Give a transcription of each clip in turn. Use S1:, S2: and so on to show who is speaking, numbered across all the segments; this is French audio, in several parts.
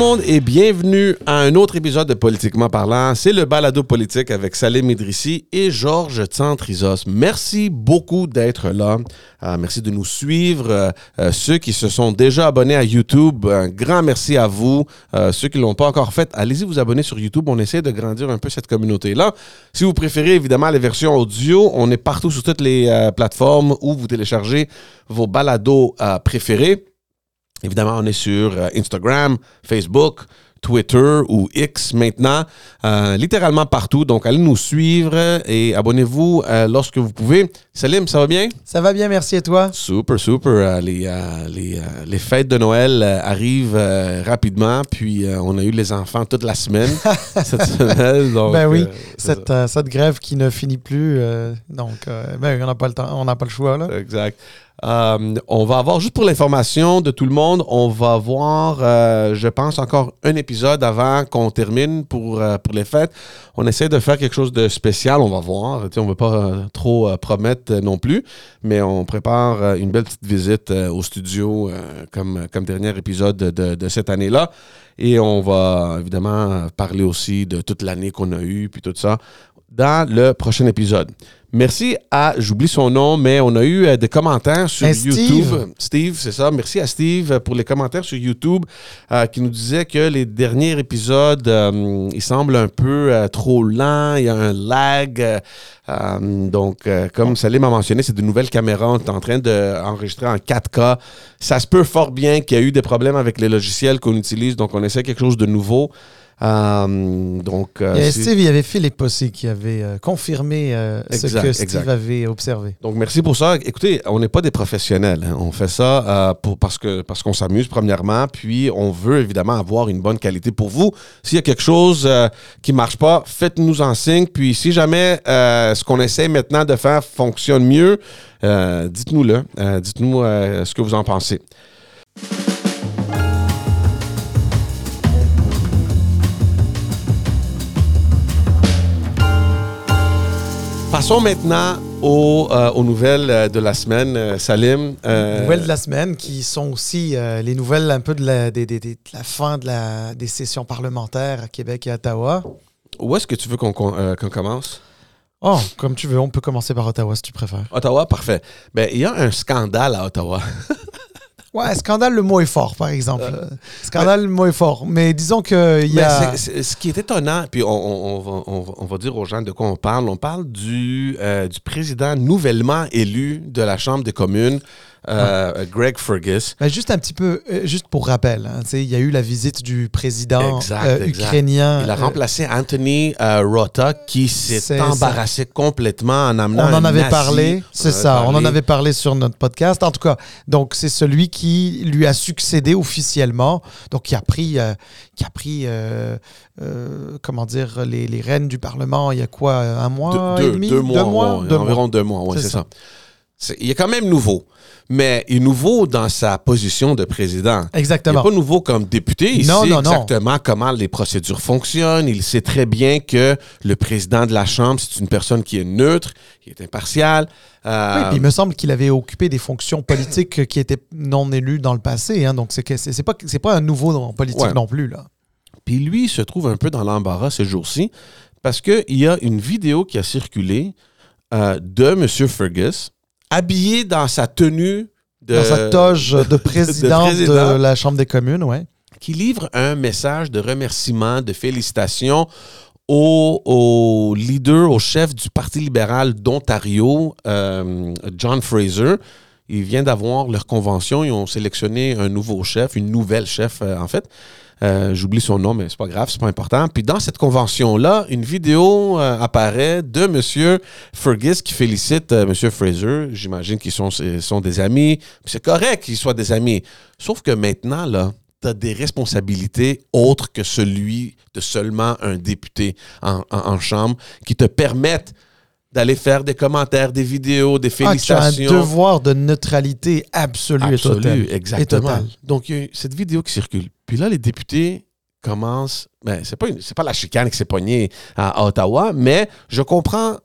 S1: monde et bienvenue à un autre épisode de Politiquement parlant. C'est le balado politique avec Salim Idrissi et Georges Tsantrizos. Merci beaucoup d'être là. Euh, merci de nous suivre. Euh, euh, ceux qui se sont déjà abonnés à YouTube, un grand merci à vous. Ceux qui ne l'ont pas encore fait, allez-y vous abonner sur YouTube. On essaie de grandir un peu cette communauté-là. Si vous préférez évidemment les versions audio, on est partout sur toutes les plateformes où vous téléchargez vos balados préférés. Évidemment, on est sur euh, Instagram, Facebook, Twitter ou X maintenant, euh, littéralement partout. Donc, allez nous suivre et abonnez-vous euh, lorsque vous pouvez. Salim, ça va bien?
S2: Ça va bien, merci et toi?
S1: Super, super. Euh, les, les, les fêtes de Noël arrivent rapidement, puis on a eu les enfants toute la semaine cette semaine. donc,
S2: ben oui, cette, cette grève qui ne finit plus, donc ben, on n'a pas le temps, on n'a pas le choix là.
S1: Exact. Euh, on va avoir, juste pour l'information de tout le monde, on va avoir, euh, je pense, encore un épisode avant qu'on termine pour, euh, pour les fêtes. On essaie de faire quelque chose de spécial, on va voir. On ne veut pas trop promettre non plus, mais on prépare une belle petite visite au studio comme, dernier épisode de, de- de cette année-là. Et on va évidemment parler aussi de toute l'année qu'on a eue, puis tout ça, dans le prochain épisode. Merci à, j'oublie son nom, mais on a eu euh, des commentaires sur
S2: Steve.
S1: YouTube. Steve, c'est ça. Merci à Steve euh, pour les commentaires sur YouTube euh, qui nous disait que les derniers épisodes, euh, ils semblent un peu trop lents, il y a un lag. donc, comme Salim a mentionné, c'est de nouvelles caméras. On est en train d'enregistrer en 4K. Ça se peut fort bien qu'il y a eu des problèmes avec les logiciels qu'on utilise, donc on essaie quelque chose de nouveau. Euh, donc, euh,
S2: Il y avait
S1: c'est-
S2: Steve, il y avait Philippe aussi qui avait euh, confirmé ce que Steve
S1: exact.
S2: avait observé.
S1: Donc, merci pour ça. Écoutez, on n'est pas des professionnels. hein. On fait ça pour, parce que parce qu'on s'amuse, premièrement, puis on veut évidemment avoir une bonne qualité pour vous. S'il y a quelque chose qui marche pas, faites-nous en signe. Puis, si jamais ce qu'on essaie maintenant de faire fonctionne mieux, euh, dites-nous-le. Euh, dites-nous euh, ce que vous en pensez. Passons maintenant aux, euh, aux nouvelles euh, de la semaine. Euh, Salim. euh,
S2: Nouvelles de la semaine qui sont aussi euh, les nouvelles un peu de la, de fin de la, des sessions parlementaires à Québec et à Ottawa.
S1: Où est-ce que tu veux qu'on qu'on commence?
S2: Oh, comme tu veux, on peut commencer par Ottawa si tu préfères.
S1: Ottawa, parfait. Ben, il y a un scandale à Ottawa.
S2: Ouais, scandale, le mot est fort, par exemple. scandale, le mot est fort. Mais disons qu'il y
S1: Mais
S2: a...
S1: c'est- c'est- ce qui est étonnant, puis on, on- on va, on dire aux gens de quoi on parle. On parle du, euh, du président nouvellement élu de la Chambre des communes, euh, Greg Fergus.
S2: Ben, juste un petit peu, euh, juste pour rappel, hein, il y a eu la visite du président
S1: Exact,
S2: euh,
S1: exact.
S2: ukrainien.
S1: Il a
S2: euh,
S1: remplacé Anthony euh, Rota, qui s'est embarrassé complètement en amenant
S2: on en avait
S1: nazi.
S2: parlé, c'est ça, on en avait parlé sur notre podcast. En tout cas, donc c'est celui qui lui a succédé officiellement, donc qui a pris, euh, qui a pris, euh, euh, comment dire, les, les rênes du Parlement. Il y a quoi, un mois
S1: deux,
S2: et demi,
S1: deux mois,
S2: deux
S1: environ deux mois, ouais,
S2: C'est ça.
S1: ça. Il est quand même nouveau, mais il est nouveau dans sa position de président. Il
S2: Exactement.
S1: n'est pas nouveau comme député. Il
S2: Non,
S1: sait
S2: non, non.
S1: exactement comment les procédures fonctionnent. Il sait très bien que le président de la Chambre, c'est une personne qui est neutre, qui est impartiale. Euh,
S2: Oui, puis il me semble qu'il avait occupé des fonctions politiques qui étaient non élues dans le passé. hein, donc c'est c'est pas pas un nouveau en politique
S1: Ouais.
S2: non plus là.
S1: Puis lui, il se trouve un peu dans l'embarras ces jours-ci parce qu'il y a une vidéo qui a circulé euh, de M. Fergus habillé dans sa tenue de,
S2: Dans sa toge de président de,
S1: président.
S2: la Chambre des communes, ouais.
S1: qui livre un message de remerciement, de félicitations au, au leader, au chef du Parti libéral d'Ontario, euh, John Fraser. Il vient d'avoir leur convention. Ils ont sélectionné un nouveau chef, une nouvelle chef, euh, en fait. Euh, J'oublie son nom, mais c'est pas grave, c'est pas important. Puis dans cette convention-là, une vidéo euh, apparaît de M. Fergus qui félicite M. Fraser. J'imagine qu'ils sont, ils sont des amis. C'est correct qu'ils soient des amis. Sauf que maintenant, là, tu as des responsabilités autres que celui de seulement un député en chambre qui te permettent d'aller faire des commentaires, des vidéos, des
S2: Ah, tu as un
S1: félicitations.
S2: devoir de neutralité absolue, et
S1: Absolu,
S2: totale.
S1: exactement.
S2: Et totale.
S1: Donc, il y a cette vidéo qui circule. Puis là, les députés commencent. Ben, c'est pas, une- c'est pas la chicane qui s'est pognée à Ottawa, mais je comprends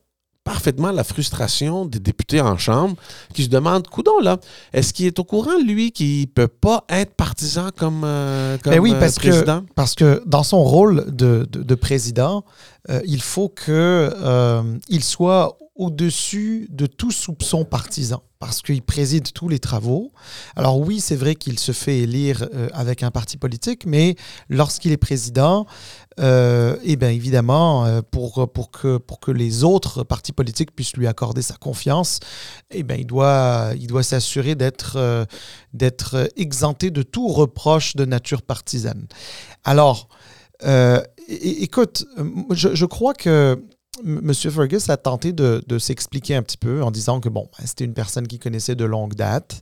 S1: parfaitement la frustration des députés en Chambre qui se demandent, coudon là, est-ce qu'il est au courant, lui, qu'il peut pas être partisan comme, euh, comme
S2: Ben oui,
S1: euh,
S2: parce
S1: président?
S2: que, parce que dans son rôle de, de- de président, euh, il faut que euh, soit au-dessus de tout soupçon partisan, parce qu'il préside tous les travaux. Alors oui, c'est vrai qu'il se fait élire euh, avec un parti politique, mais lorsqu'il est président, euh, et bien évidemment, euh, pour, pour, que, pour que les autres partis politiques puissent lui accorder sa confiance, eh ben, il doit, il doit s'assurer d'être euh, d'être exempté de tout reproche de nature partisane. Alors, euh, écoute, je, crois que M. Fergus a tenté de, de s'expliquer un petit peu en disant que bon, ben, c'était une personne qui connaissait de longue date,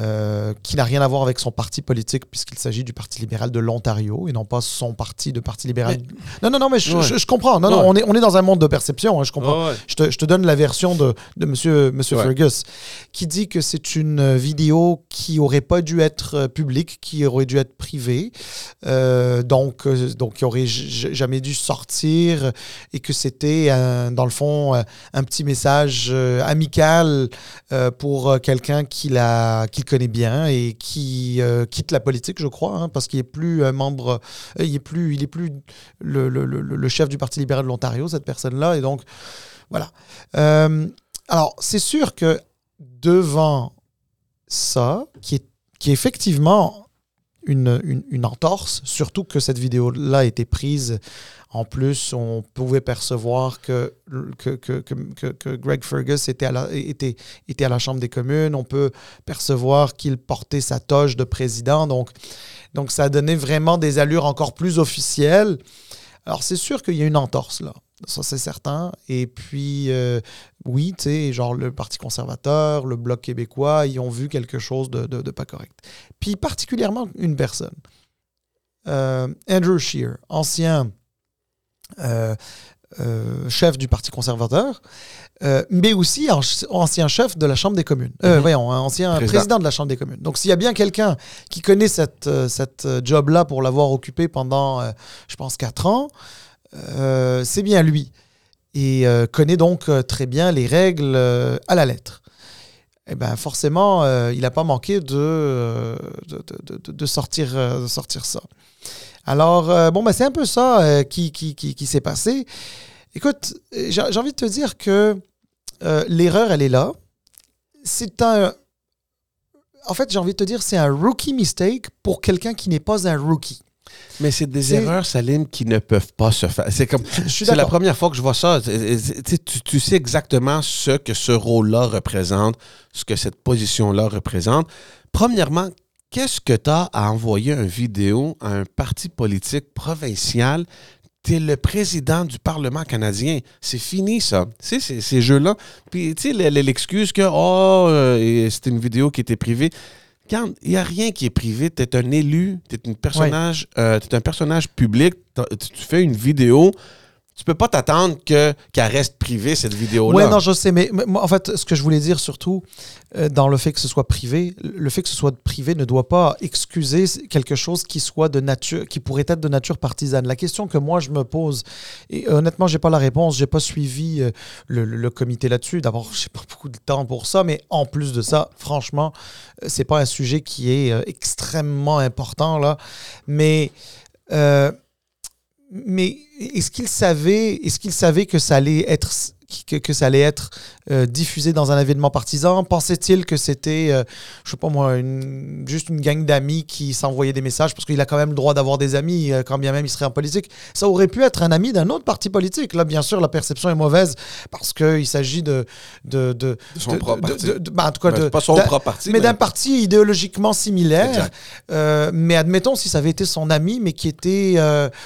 S2: euh, qui n'a rien à voir avec son parti politique puisqu'il s'agit du Parti libéral de l'Ontario et non pas son parti de Parti libéral. non, non, non, mais je,
S1: Ouais.
S2: je- je comprends. Non, non, on est, on est dans un monde de perception, hein, je comprends.
S1: Ouais.
S2: Je te, je te donne la version de, de Monsieur, Monsieur
S1: Ouais.
S2: Fergus, qui dit que c'est une vidéo qui aurait pas dû être euh, publique, qui aurait dû être privée, euh, donc, donc qui aurait jamais dû sortir, et que c'était, dans le fond, un petit message amical pour quelqu'un qui la- qu'il connaît bien et qui euh, quitte la politique, je crois, hein, parce qu'il est plus un membre, euh, il est plus, il est plus le, chef du Parti libéral de l'Ontario, cette personne-là, et donc voilà. Euh, alors, c'est sûr que devant ça, qui est, qui est effectivement une, une, entorse, surtout que cette vidéo-là a été prise. En plus, on pouvait percevoir que, que, que, que, que- Greg Fergus était à, la, était, était à la Chambre des communes. On peut percevoir qu'il portait sa toge de président. Donc, donc ça donné vraiment des allures encore plus officielles. Alors, c'est sûr qu'il y a une entorse là. Ça, c'est certain. Et puis, euh, oui, tu sais, genre le Parti conservateur, le Bloc québécois, ils ont vu quelque chose de, de- de pas correct. Puis, particulièrement une personne, euh, Andrew Scheer, ancien euh, chef du Parti conservateur, mais aussi en- ancien chef de la Chambre des communes.
S1: Mhm.
S2: Voyons, un ancien
S1: Président.
S2: président. de la Chambre des communes. Donc, s'il y a bien quelqu'un qui connaît cette, cette job-là pour l'avoir occupé pendant, je pense, quatre ans, euh, c'est bien lui. Et euh, connaît donc euh, très bien les règles à la lettre. Eh bien, forcément, il n'a pas manqué de, de, de- de- sortir, sortir ça. Alors, bon, ben, c'est un peu ça qui, qui, qui, s'est passé. Écoute, j'ai envie de te dire que l'erreur, elle est là. C'est un. En fait, j'ai envie de te dire, c'est un rookie mistake pour quelqu'un qui n'est pas un rookie.
S1: Mais c'est des erreurs, Salim, qui ne peuvent pas se faire. C'est comme. C'est la première fois que je vois ça. Tu sais, Tu, tu sais exactement ce que ce rôle-là représente, ce que cette position-là représente. Premièrement, qu'est-ce que tu as à envoyer une vidéo à un parti politique provincial? Tu es le président du Parlement canadien. C'est fini, ça. Tu sais, ces, jeux-là. Puis, tu sais, le- le- l'excuse que, oh, euh, c'était une vidéo qui était privée. Quand il n'y a rien qui est privé, tu es un élu, tu es, personnage, euh, t'es un personnage public, tu fais une vidéo, tu peux pas t'attendre que, qu'elle reste privée, cette vidéo-là.
S2: Ouais, non, je sais, mais, en fait, ce que je voulais dire surtout, euh, dans le fait que ce soit privé, le fait que ce soit privé ne doit pas excuser quelque chose qui soit de nature, qui pourrait être de nature partisane. La question que moi je me pose, et honnêtement, j'ai pas la réponse, j'ai pas suivi euh, le, comité là-dessus. D'abord, j'ai pas beaucoup de temps pour ça, mais en plus de ça, franchement, euh, c'est pas un sujet qui est extrêmement important là, mais. Mais est-ce qu'il savait, est-ce qu'il savait que ça allait être que, que ça allait être euh, diffusé dans un événement partisan Pensait-il que c'était, euh, je sais pas moi, une- juste une gang d'amis qui s'envoyaient des messages? Parce qu'il a quand même le droit d'avoir des amis euh, quand bien même il serait en politique Ça aurait pu être un ami d'un autre parti politique. Là, bien sûr, la perception est mauvaise parce qu'il s'agit de de, de,
S1: De son
S2: de-
S1: propre parti.
S2: ben, en tout cas, de,
S1: pas son propre parti.
S2: mais d'un parti idéologiquement similaire. Euh, mais admettons si ça avait été son ami, mais qui était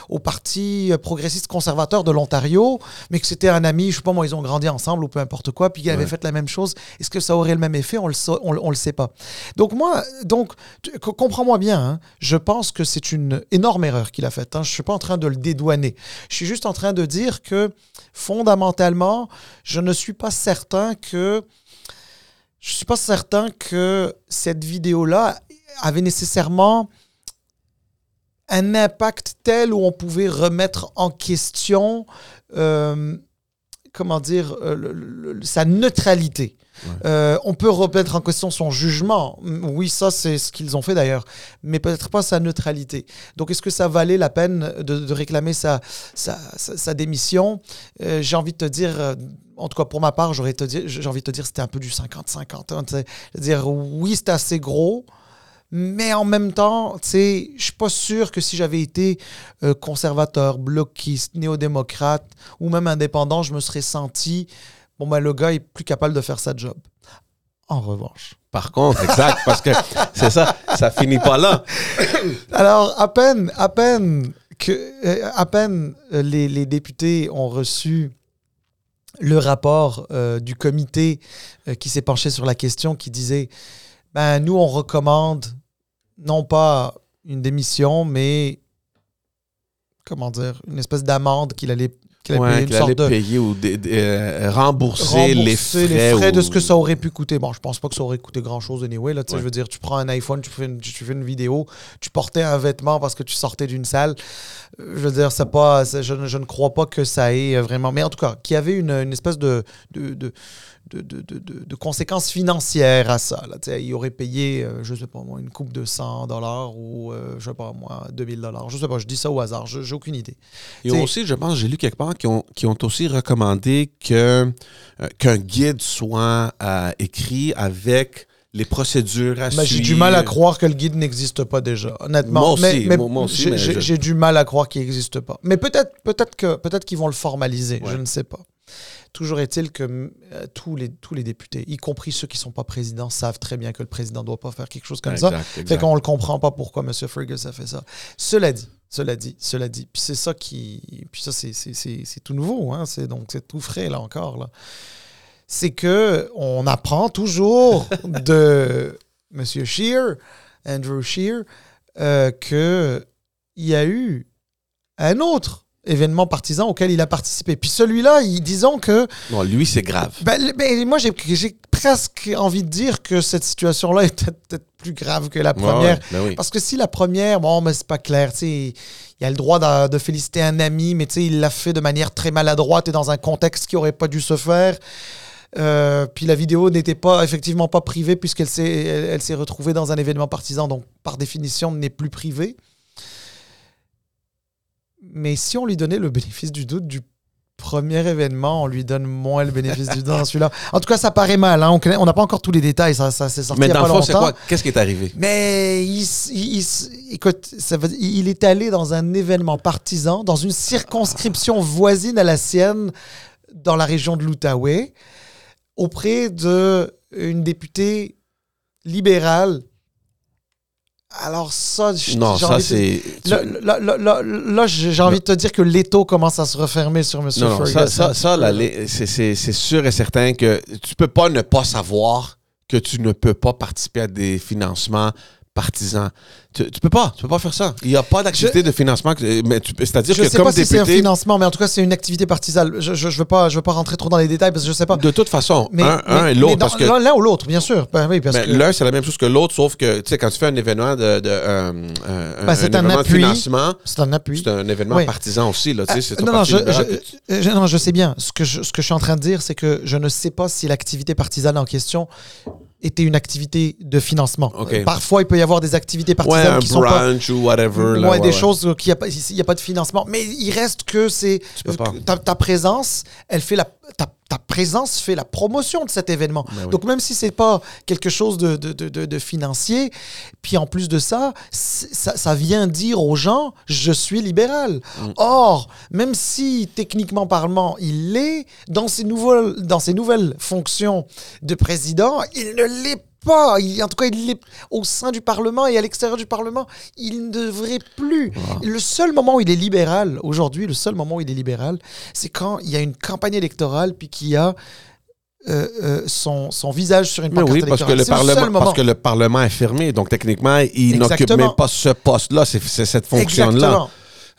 S2: au Parti progressiste conservateur de l'Ontario, mais que c'était un ami, je sais pas moi, ils ont grandi ensemble ou peu importe quoi, puis qu'ils avaient
S1: Ouais.
S2: fait la même chose, est-ce que ça aurait le même effet? On le, on, le- on le sait pas. Donc moi, donc comprends-moi bien, hein, je pense que c'est une énorme erreur qu'il a faite. Hein, je suis pas en train de le dédouaner. Je suis juste en train de dire que fondamentalement, je ne suis pas certain que je suis pas certain que cette vidéo-là avait nécessairement un impact tel où on pouvait remettre en question euh, comment dire, euh, le- le- sa neutralité. Euh, on peut remettre en question son jugement. Mm, Oui, ça, c'est ce qu'ils ont fait d'ailleurs. Mais peut-être pas sa neutralité. Donc, est-ce que ça valait la peine de, de réclamer sa, sa, sa- sa démission? Euh, J'ai envie de te dire, euh, en tout cas pour ma part, j'ai envie de te dire c'était un peu du 50-50. hein, tu sais. C'est-à-dire, oui, c'est assez gros. Mais en même temps, tu sais, je suis pas sûr que si j'avais été euh, conservateur, bloquiste, néo-démocrate ou même indépendant, je me serais senti, bon, ben, le gars est plus capable de faire sa job. En revanche.
S1: Par contre, exact, parce que c'est ça, ça finit pas là.
S2: Alors, à peine, à peine que, euh, à peine euh, les, les députés ont reçu le rapport euh, du comité qui s'est penché sur la question, qui disait, ben nous on recommande non pas une démission, mais comment dire, une espèce d'amende qu'il allait, qu'il
S1: Ouais,
S2: payer, une sorte de
S1: payer ou dé- euh, rembourser, les
S2: rembourser
S1: frais.
S2: de ce que ça aurait pu coûter. Bon, je pense pas que ça aurait coûté grand-chose anyway. Là,
S1: Ouais.
S2: Je veux dire, tu prends un iPhone, tu fais, une, tu fais une vidéo, tu portais un vêtement parce que tu sortais d'une salle. Euh, Je veux dire, c'est pas, je, ne- je ne crois pas que ça ait vraiment... Mais en tout cas, qu'il y avait une, une espèce de... de, de de, de, de- de- de conséquences financières à ça. Là. Tu sais, Il aurait payé, euh, je sais pas moi, une coupe de 100 dollars ou, euh, je sais pas moi, 2000 dollars. Je sais pas, je dis ça au hasard, je- j'ai aucune idée.
S1: Ils
S2: T'sais-
S1: aussi, je pense, j'ai lu quelque part, qui ont, qui ont aussi recommandé euh, qu'un guide soit euh, écrit avec les procédures à
S2: Mais j'ai du mal à croire que le guide n'existe pas déjà, honnêtement.
S1: Moi aussi,
S2: mais, mais
S1: moi- moi aussi,
S2: j'ai-
S1: je-
S2: du mal à croire qu'il n'existe pas. Mais peut-être que peut-être qu'ils vont le formaliser,
S1: Ouais.
S2: je ne sais pas. Toujours est-il que euh, tous, les, tous les députés, y compris ceux qui ne sont pas présidents, savent très bien que le président ne doit pas faire quelque chose comme ça.
S1: Exact,
S2: Fait qu'on ne comprend pas pourquoi M. Fergus a fait ça. Cela dit, cela dit, cela dit. Puis c'est ça qui. Puis ça, c'est- tout nouveau, hein. C'est donc c'est tout frais là encore. Là. C'est que on apprend toujours de M. Scheer, Andrew Scheer, euh, que il y a eu un autre événement partisan auquel il a participé. Puis celui-là, il- disons que
S1: Non, lui, c'est grave.
S2: ben, ben, moi, j'ai presque envie de dire que cette situation-là est peut-être plus grave que la première.
S1: Ouais, ouais, ben oui.
S2: Parce que si la première, bon, mais c'est pas clair, tu sais, il a le droit de, de féliciter un ami, mais tu sais, il l'a fait de manière très maladroite et dans un contexte qui aurait pas dû se faire. Euh, puis la vidéo n'était pas effectivement pas privée puisqu'elle s'est elle, elle s'est retrouvée dans un événement partisan, donc par définition n'est plus privée. Mais si on lui donnait le bénéfice du doute du premier événement, on lui donne moins le bénéfice du doute dans celui-là. En tout cas, ça paraît mal. hein. On n'a pas encore tous les détails. Ça, ça s'est sorti
S1: Mais
S2: il y a
S1: dans
S2: pas
S1: le fond, c'est
S2: longtemps.
S1: quoi? Qu'est-ce qui est arrivé?
S2: Mais il, s- il s- écoute, ça veut il est allé dans un événement partisan, dans une circonscription voisine à la sienne, dans la région de l'Outaouais, auprès de une députée libérale. Alors ça,
S1: Non, ça,
S2: envie
S1: c'est...
S2: Là, là, là, là, là, j'ai envie de te dire que l'étau commence à se refermer sur M.
S1: Non, non,
S2: Ferguson.
S1: ça, ça, ça, c'est- c'est c'est sûr et certain que tu peux pas ne pas savoir que tu ne peux pas participer à des financements partisans. Tu, tu peux pas, tu peux pas faire ça. Il n'y a pas d'activité de financement. C'est-à-dire que
S2: sais
S1: comme
S2: pas si c'est un
S1: député,
S2: financement, mais en tout cas, c'est une activité partisane. Je, je, je veux pas, je veux pas rentrer trop dans les détails parce que je sais pas.
S1: de toute façon,
S2: Mais,
S1: un, un
S2: mais-
S1: et l'autre,
S2: l'un- ou l'autre, bien sûr. Ben oui, parce
S1: mais
S2: que
S1: l'un, c'est la même chose que l'autre, sauf que, tu sais, quand tu fais un événement de, de euh, euh,
S2: Ben, c'est un
S1: événement
S2: appui.
S1: financement,
S2: c'est un appui.
S1: c'est un événement
S2: Oui.
S1: partisan aussi, là, tu sais, c'est ton
S2: non, non
S1: tu-
S2: euh, non, je sais bien. Ce que, je, ce que je suis en train de dire, c'est que je ne sais pas si l'activité partisane en question était une activité de financement. Euh, Parfois, il peut y avoir des activités
S1: Ouais,
S2: partisanes
S1: un
S2: qui sont pas
S1: ou whatever. là,
S2: Ouais,
S1: ouais,
S2: des
S1: ouais.
S2: choses qu'il n'y a, il a pas de financement. Mais il reste que c'est. Ta, ta présence, elle fait la. Ta, ta présence fait la promotion de cet événement.
S1: Oui.
S2: Donc, même si c'est pas quelque chose de, de, de, financier, puis en plus de ça, ça, ça vient dire aux gens je suis libéral.
S1: Mm.
S2: Or, même si techniquement parlant, il l'est, dans ses, nouvelles, dans ses nouvelles fonctions de président, il ne l'est pas. Il- en tout cas, il l'est au sein du Parlement et à l'extérieur du Parlement. Il ne devrait plus. Le seul moment où il est libéral, aujourd'hui, le seul moment où il est libéral, c'est quand il y a une campagne électorale puis qu'il y a euh, euh, son, son visage sur une pancarte
S1: oui, parce que,
S2: électorale.
S1: le
S2: C'est seul
S1: Parlement, parce que le Parlement est fermé. Donc, techniquement, il n'occupe même pas ce poste-là, c'est cette fonction-là.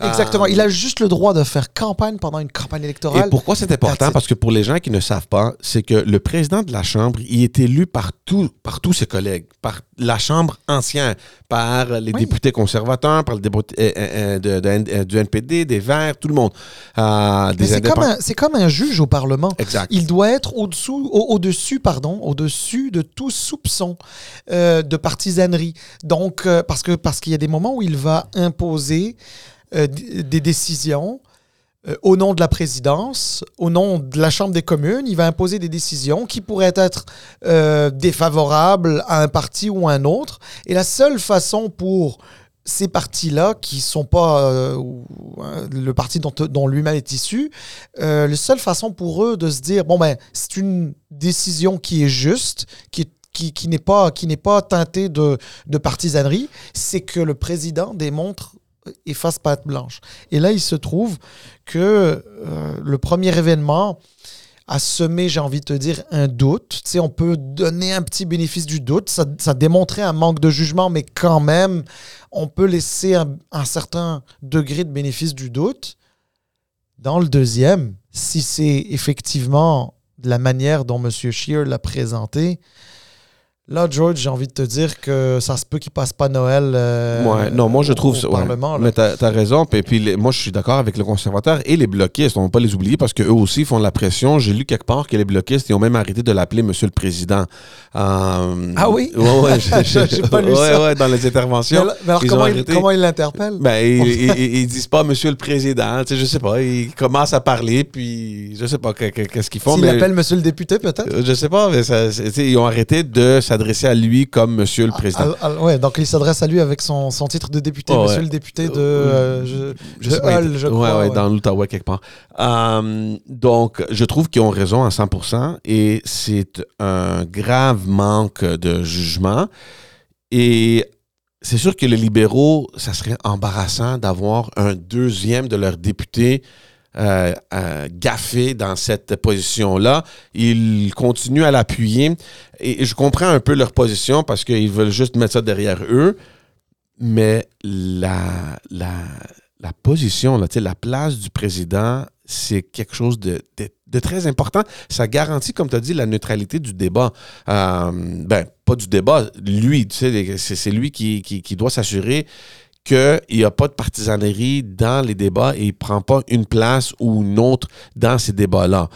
S2: Exactement. Exactement.
S1: Euh,
S2: Il a juste le droit de faire campagne pendant une campagne
S1: Et
S2: électorale.
S1: pourquoi c'est important? Parce que pour les gens qui ne savent pas, c'est que le président de la Chambre, il est élu par, tout, par tous ses collègues, par la Chambre ancienne, par les
S2: Oui.
S1: députés conservateurs, par le député euh, euh, de- euh, du NPD, des Verts, tout le monde. Euh,
S2: c'est comme, un- c'est comme un juge au Parlement.
S1: Exact.
S2: Il doit être au-dessous, au- au-dessus, pardon, au-dessus de tout soupçon euh, de partisanerie. Donc, euh, parce que parce qu'il y a des moments où il va imposer euh, des décisions euh, au nom de la présidence, au nom de la Chambre des communes, il va imposer des décisions qui pourraient être euh, défavorables à un parti ou à un autre. Et la seule façon pour ces partis-là, qui sont pas euh, le parti dont, lui-même est issu, la seule façon pour eux de se dire, bon, ben, c'est une décision qui est juste, qui, qui n'est pas, qui n'est pas teintée de, de partisanerie, c'est que le président démontre et fasse blanche. Et là, il se trouve que euh, le premier événement a semé, j'ai envie de te dire, un doute. Tu sais, on peut donner un petit bénéfice du doute. Ça, ça démontrait un manque de jugement, mais quand même, on peut laisser un, certain degré de bénéfice du doute. Dans le deuxième, si c'est effectivement la manière dont M. Scheer l'a présenté, là, George, j'ai envie de te dire que ça se peut qu'il passe pas Noël euh,
S1: Ouais, non, moi je trouve
S2: au
S1: ça. ouais.
S2: Parlement. là.
S1: Mais t'as as raison. Puis, puis les- moi, je suis d'accord avec le conservateur et les bloquistes. On ne va pas les oublier parce qu'eux aussi font de la pression. J'ai lu quelque part que les bloquistes ils ont même arrêté de l'appeler Monsieur le Président. Euh,
S2: Ah oui?
S1: Ouais, ouais, j'ai-
S2: pas lu ça.
S1: ouais, dans les
S2: Mais
S1: interventions.
S2: mais alors
S1: ils
S2: comment, il,
S1: arrêté.
S2: comment il l'interpelle?
S1: Ben, ils, ils- ils- ils disent pas Monsieur le Président. Tu sais, je sais pas. Ils commencent à parler, puis je sais pas que- que- qu'est-ce qu'ils font.
S2: S'il
S1: mais-
S2: l'appelle Monsieur le député, peut-être?
S1: Euh, Je sais pas, mais ça, ils ont arrêté de s'adresser à lui comme Monsieur le Président.
S2: Ah, ah, ouais, donc il s'adresse à lui avec son, son titre de député,
S1: Oh,
S2: Monsieur
S1: ouais.
S2: le député de, euh, je,
S1: Je
S2: de
S1: sais pas,
S2: Hull, je crois.
S1: ouais,
S2: ouais.
S1: dans l'Outaouais quelque part. Euh, donc, je trouve qu'ils ont raison à 100% et c'est un grave manque de jugement. Et c'est sûr que les libéraux, ça serait embarrassant d'avoir un deuxième de leurs députés euh, euh, gaffé dans cette position-là. Ils continuent à l'appuyer et je comprends un peu leur position parce qu'ils veulent juste mettre ça derrière eux. Mais la, la, la position, la place du président, c'est quelque chose de, de- très important. Ça garantit, comme tu as dit, la neutralité du débat. Euh, ben, pas du débat, lui, c'est lui qui, qui doit s'assurer qu'il n'y a pas de partisanerie dans les débats et il ne prend pas une place ou une autre dans ces débats-là.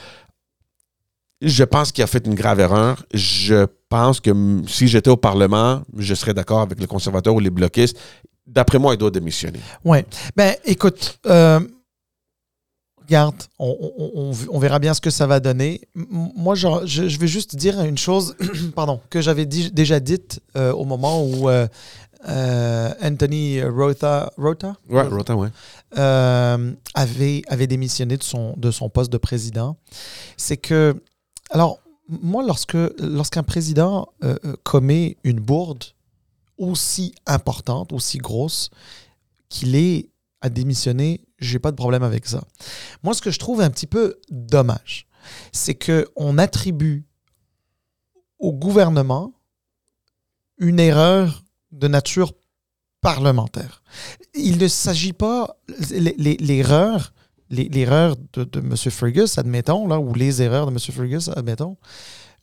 S1: Je pense qu'il a fait une grave erreur. Je pense que si j'étais au Parlement, je serais d'accord avec les conservateurs ou les bloquistes. D'après moi, il doit démissionner.
S2: Ouais. Ben, écoute, euh, regarde, on, verra bien ce que ça va donner. Moi, je, vais juste dire une chose, pardon, que j'avais déjà dite euh, au moment où euh, euh, Anthony Rotha, Rotha?
S1: Ouais, Rota, ouais.
S2: euh, avait, avait démissionné de son, de son poste de président, c'est que, alors, moi, lorsque, lorsqu'un président euh, commet une bourde aussi importante, aussi grosse, qu'il est à démissionner, j'ai pas de problème avec ça. Moi, ce que je trouve un petit peu dommage, c'est que on attribue au gouvernement une erreur de nature parlementaire. Il ne s'agit pas l'erreur l'erreur de, de M. Fergus, admettons, là, ou les erreurs de M. Fergus, admettons,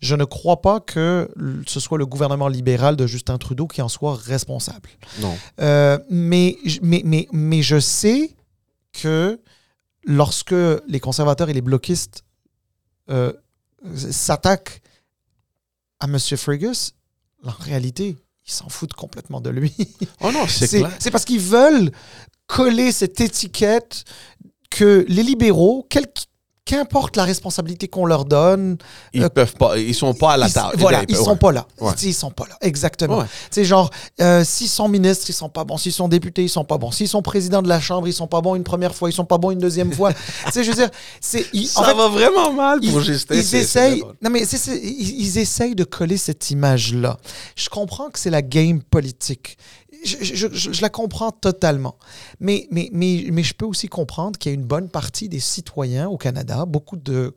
S2: je ne crois pas que ce soit le gouvernement libéral de Justin Trudeau qui en soit responsable.
S1: Non.
S2: Euh, mais, mais, mais, mais je sais que lorsque les conservateurs et les bloquistes euh, s'attaquent à M. Fergus, en réalité, ils s'en foutent complètement de lui.
S1: Oh non, c'est clair.
S2: c'est parce qu'ils veulent coller cette étiquette que les libéraux, quel qu'importe la responsabilité qu'on leur donne,
S1: Ils
S2: euh,
S1: peuvent pas, ils sont pas à la
S2: ils,
S1: table.
S2: voilà,
S1: Ouais.
S2: ils sont pas là.
S1: Ouais.
S2: Ils sont pas là, exactement.
S1: Ouais.
S2: Sais, genre, euh, s'ils sont ministres, ils sont pas bons. S'ils sont députés, ils sont pas bons. S'ils sont présidents de la Chambre, ils sont pas bons une première fois, ils sont pas bons une deuxième fois. sais, je veux dire, c'est... ils-
S1: Ça
S2: en fait,
S1: va vraiment mal pour
S2: ils,
S1: Justin.
S2: ils
S1: c'est- c'est
S2: essayent, non mais c'est- c'est- ils, ils essayent de coller cette image-là. Je comprends que c'est la game politique. Je, la comprends totalement. Mais, mais, mais, mais je peux aussi comprendre qu'il y a une bonne partie des citoyens au Canada, beaucoup de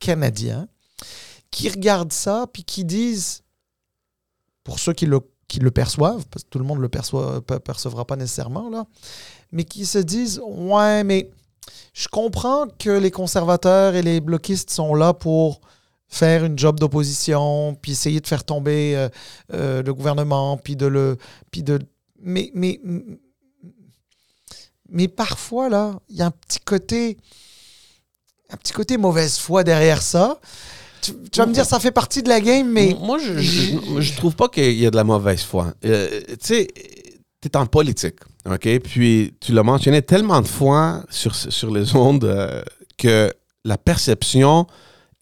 S2: Canadiens, qui regardent ça puis qui disent, pour ceux qui le qui le perçoivent, parce que tout le monde ne le perçoit, pe- percevra pas nécessairement, là, mais qui se disent Ouais, mais je comprends que les conservateurs et les bloquistes sont là pour faire une job d'opposition, puis essayer de faire tomber euh, euh, le gouvernement, puis de le. Puis de, mais, mais, mais parfois, là, il y a un petit côté. Un petit côté mauvaise foi derrière ça. Tu, vas me dire, ça fait partie de la game, mais.
S1: Moi, je, je, trouve pas qu'il y a de la mauvaise foi. Euh, tu sais, tu es en politique, OK? Puis tu l'as mentionné tellement de fois sur, sur les ondes que la perception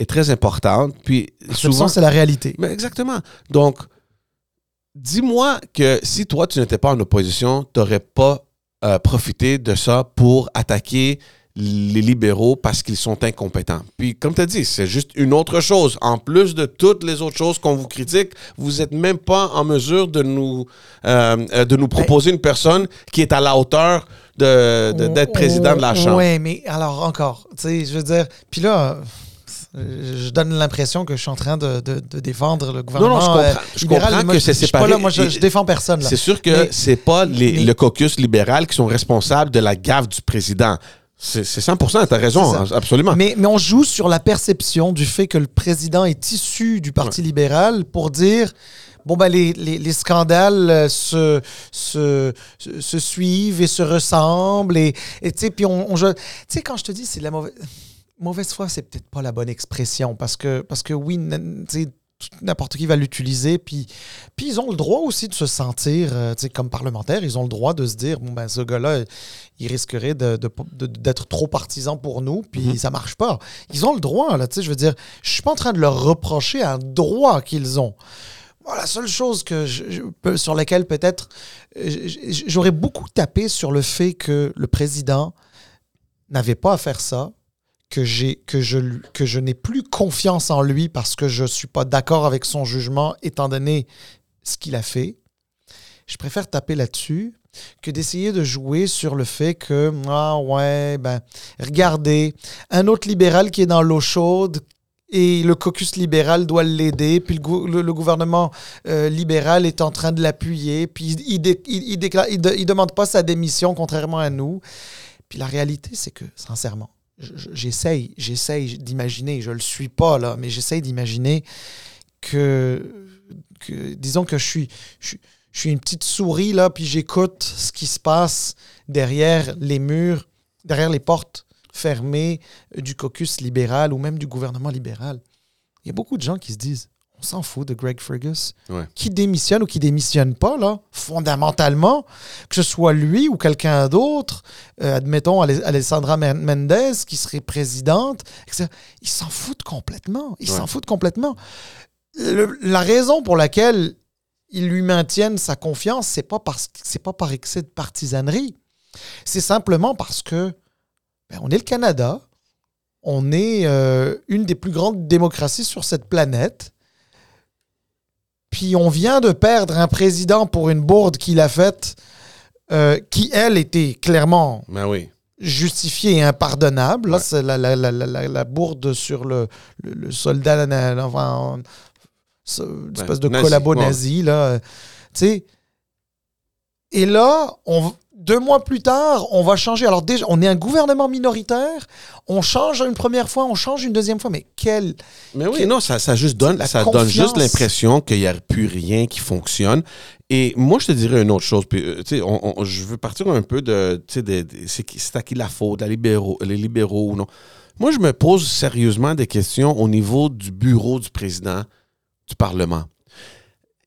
S1: est très importante. Puis
S2: Perception,
S1: souvent,
S2: c'est la réalité.
S1: Mais exactement. Donc, dis-moi que si toi, tu n'étais pas en opposition, tu n'aurais pas euh, profité de ça pour attaquer les libéraux parce qu'ils sont incompétents. Puis, comme tu as dit, c'est juste une autre chose. En plus de toutes les autres choses qu'on vous critique, vous n'êtes même pas en mesure de nous, euh, euh, de nous proposer une personne qui est à la hauteur de- de- d'être président de la Chambre.
S2: Oui, mais alors encore, tu sais, je veux dire, puis là, je donne l'impression que je suis en train de, de- de défendre le gouvernement.
S1: je comprends.
S2: euh,
S1: Je
S2: libéral,
S1: comprends
S2: moi,
S1: que c'est
S2: suis pas là,
S1: séparé.
S2: moi, je, je défends personne.
S1: C'est sûr que c'est pas les-
S2: mais-
S1: le caucus libéral qui sont responsables de la gaffe du président. C'est c'est 100 t'as raison,
S2: C'est ça.
S1: absolument.
S2: Mais, mais on joue sur la perception du fait que le président est issu du Parti libéral pour dire bon, ben, les, les- les scandales euh, se, se, se- se suivent et se ressemblent. Et tu sais, puis on, on Tu sais, quand je te dis c'est de la mauvaise. Mauvaise foi, c'est peut-être pas la bonne expression parce que, parce que oui, n'importe qui va l'utiliser. Puis, puis ils ont le droit aussi de se sentir, euh, comme parlementaire, ils ont le droit de se dire, bon, ben, ce gars-là, il risquerait de- de- de- d'être trop partisan pour nous, puis
S1: Mhm.
S2: ça marche pas. Ils ont le droit, là, tu sais, je veux dire, je suis pas en train de leur reprocher un droit qu'ils ont. Bon, la seule chose que je- je peux- sur laquelle peut-être j'aurais beaucoup tapé sur le fait que le président n'avait pas à faire ça, que, que je, que je n'ai plus confiance en lui parce que je ne suis pas d'accord avec son jugement étant donné ce qu'il a fait. Je préfère taper là-dessus que d'essayer de jouer sur le fait que, ah ouais, ben, regardez, un autre libéral qui est dans l'eau chaude et le caucus libéral doit l'aider, puis le, gou- le- le gouvernement euh, libéral est en train de l'appuyer, puis il, dé- il, il demande pas sa démission, contrairement à nous. Puis la réalité, c'est que, sincèrement, j'essaye, j'essaye d'imaginer, je le suis pas là, mais j'essaye d'imaginer que, disons que je suis, je, je suis une petite souris là, puis j'écoute ce qui se passe derrière les murs, derrière les portes fermées du caucus libéral ou même du gouvernement libéral. Il y a beaucoup de gens qui se disent, on s'en fout de Greg Fergus,
S1: Ouais.
S2: qui démissionne ou qui démissionne pas là, fondamentalement, que ce soit lui ou quelqu'un d'autre, euh, admettons Ale- Alessandra Men- Mendez qui serait présidente, etc. Ils s'en foutent complètement. Ils
S1: Ouais.
S2: s'en foutent complètement. Le- la raison pour laquelle ils lui maintiennent sa confiance, c'est pas parce que c'est pas par excès de partisanerie. C'est simplement parce que ben, on est le Canada, on est euh, une des plus grandes démocraties sur cette planète. Puis on vient de perdre un président pour une bourde qu'il a faite, euh, qui, elle, était clairement
S1: Ben oui.
S2: justifiée et impardonnable. Là, c'est la, la, la, la, la- la bourde sur le, le, le soldat, enfin, ce- une espèce de
S1: nazi,
S2: collabo
S1: ouais.
S2: nazi. Là, tu sais. Et là, on, deux mois plus tard, on va changer. Alors déjà, on est un gouvernement minoritaire, on change une première fois, on change une deuxième fois, mais quel...
S1: Mais oui, non, ça, ça juste donne, ça donne juste l'impression qu'il n'y a plus rien qui fonctionne. Et moi, je te dirais une autre chose. Puis, euh, tu sais, on- on- je veux partir un peu de, tu sais, de- de- c'est à qui la faute, la libéraux, les libéraux ou non. Moi, je me pose sérieusement des questions au niveau du bureau du président du Parlement.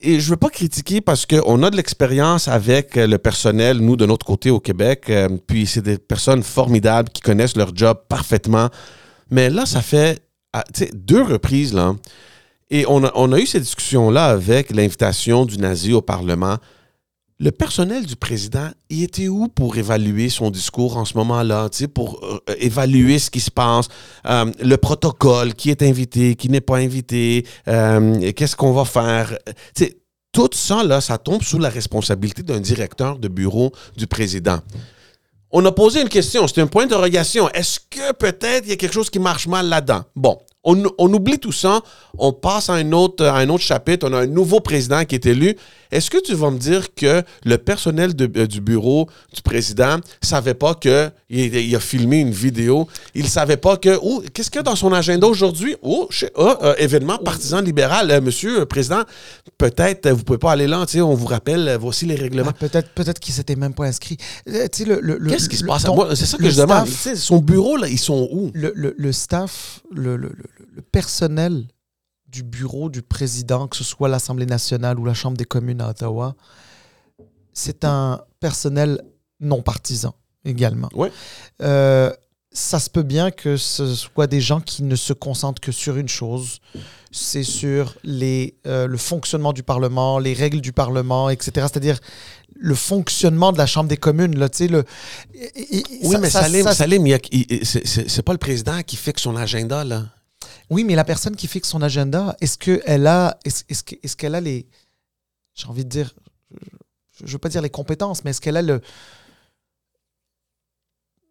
S1: Et je veux pas critiquer parce qu'on a de l'expérience avec euh, le personnel, nous, de notre côté au Québec. euh, puis c'est des personnes formidables qui connaissent leur job parfaitement. Mais là, ça fait ah, deux reprises, là. Et on a, on a eu cette discussion-là avec l'invitation du nazi au Parlement. Le personnel du président, il était où pour évaluer son discours en ce moment-là, pour euh, évaluer ce qui se passe, euh, le protocole, qui est invité, qui n'est pas invité, euh, qu'est-ce qu'on va faire? Tout ça, là, ça tombe sous la responsabilité d'un directeur de bureau du président. On a posé une question, c'était un point d'interrogation. Est-ce que peut-être il y a quelque chose qui marche mal là-dedans? Bon, On, on oublie tout ça, on passe à un, autre, à un autre chapitre, on a un nouveau président qui est élu. Est-ce que tu vas me dire que le personnel de- euh, du bureau du président savait pas que il, il a filmé une vidéo, il savait pas que oh, qu'est-ce qu'il y a dans son agenda aujourd'hui? Oh, je sais- ah, euh, événement partisan libéral, Euh, monsieur le président, peut-être euh, vous pouvez pas aller là, on vous rappelle euh, voici les règlements.
S2: Ah, peut-être peut-être qu'il s'était même pas inscrit. Euh, le, le-
S1: Qu'est-ce qui se passe?
S2: ton-
S1: Moi, C'est ça que je demande.
S2: staff-
S1: son bureau là, ils sont où?
S2: le, le- le staff, le, le- le- le personnel du bureau du président, que ce soit l'Assemblée nationale ou la Chambre des communes à Ottawa, c'est un personnel non partisan également.
S1: Ouais.
S2: Euh, ça se peut bien que ce soit des gens qui ne se concentrent que sur une chose, c'est sur les, euh, le fonctionnement du Parlement, les règles du Parlement, etc. C'est-à-dire le fonctionnement de la Chambre des communes. Là, le, et- et-
S1: Oui,
S2: ça-
S1: mais
S2: ça-
S1: Salim, Salim, c'est pas le président qui fixe son agenda là.
S2: Oui, mais la personne qui fixe son agenda, est-ce qu'elle a, est-ce, est-ce que- est-ce qu'elle a les, j'ai envie de dire, je ne veux pas dire les compétences, mais est-ce qu'elle a le,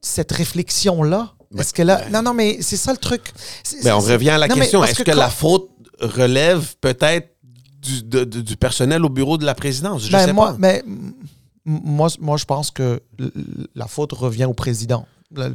S2: cette réflexion-là? Est-ce qu'elle a,
S1: ben-
S2: non, non, mais c'est ça le truc. C'est-
S1: Ben, on
S2: c'est-
S1: revient à la
S2: Non, mais
S1: question. Est-ce
S2: que
S1: que, la faute relève peut-être du, de- du personnel au bureau de la présidence? Je
S2: Ben,
S1: sais
S2: moi,
S1: pas.
S2: mais, m- moi, moi, je pense que la faute revient au président. Mais